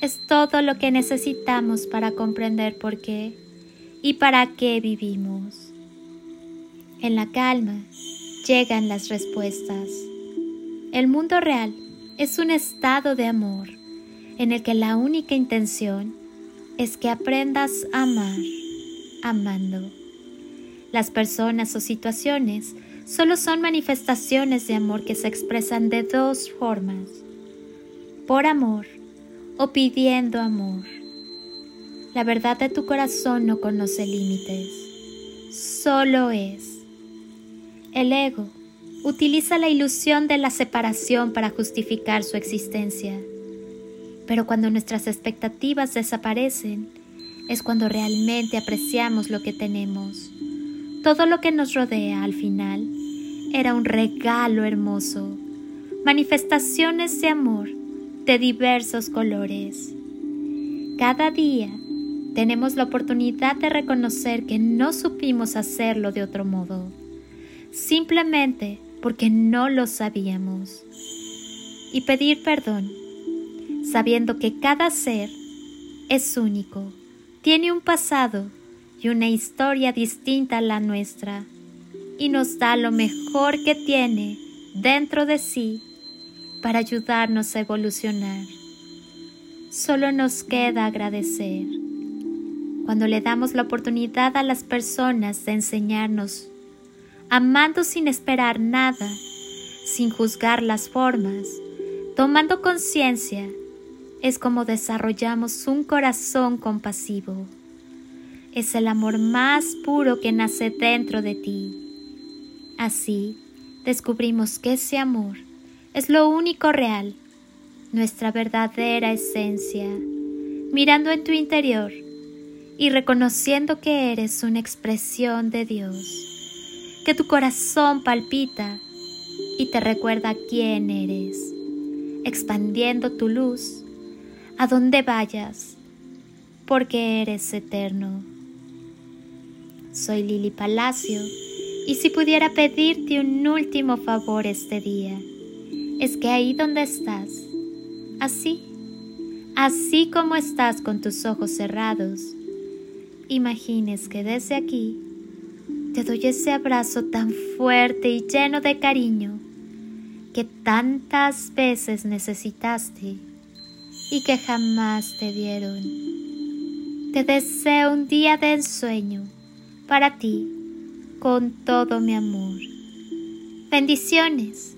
es todo lo que necesitamos para comprender por qué y para qué vivimos. En la calma llegan las respuestas. El mundo real es un estado de amor en el que la única intención es que aprendas a amar, amando. Las personas o situaciones solo son manifestaciones de amor que se expresan de dos formas, por amor o pidiendo amor. La verdad de tu corazón no conoce límites, solo es. El ego utiliza la ilusión de la separación para justificar su existencia, pero cuando nuestras expectativas desaparecen, es cuando realmente apreciamos lo que tenemos. Todo lo que nos rodea al final era un regalo hermoso, manifestaciones de amor de diversos colores. Cada día tenemos la oportunidad de reconocer que no supimos hacerlo de otro modo, simplemente porque no lo sabíamos. Y pedir perdón, sabiendo que cada ser es único, tiene un pasado y una historia distinta a la nuestra, y nos da lo mejor que tiene dentro de sí para ayudarnos a evolucionar. Solo nos queda agradecer. Cuando le damos la oportunidad a las personas de enseñarnos, amando sin esperar nada, sin juzgar las formas, tomando conciencia, es como desarrollamos un corazón compasivo. Es el amor más puro que nace dentro de ti. Así descubrimos que ese amor es lo único real, nuestra verdadera esencia, mirando en tu interior y reconociendo que eres una expresión de Dios, que tu corazón palpita y te recuerda quién eres, expandiendo tu luz a donde vayas, porque eres eterno. Soy Lili Palacio y si pudiera pedirte un último favor este día, es que ahí donde estás, así, así como estás con tus ojos cerrados, imagines que desde aquí te doy ese abrazo tan fuerte y lleno de cariño que tantas veces necesitaste y que jamás te dieron. Te deseo un día de ensueño para ti con todo mi amor. Bendiciones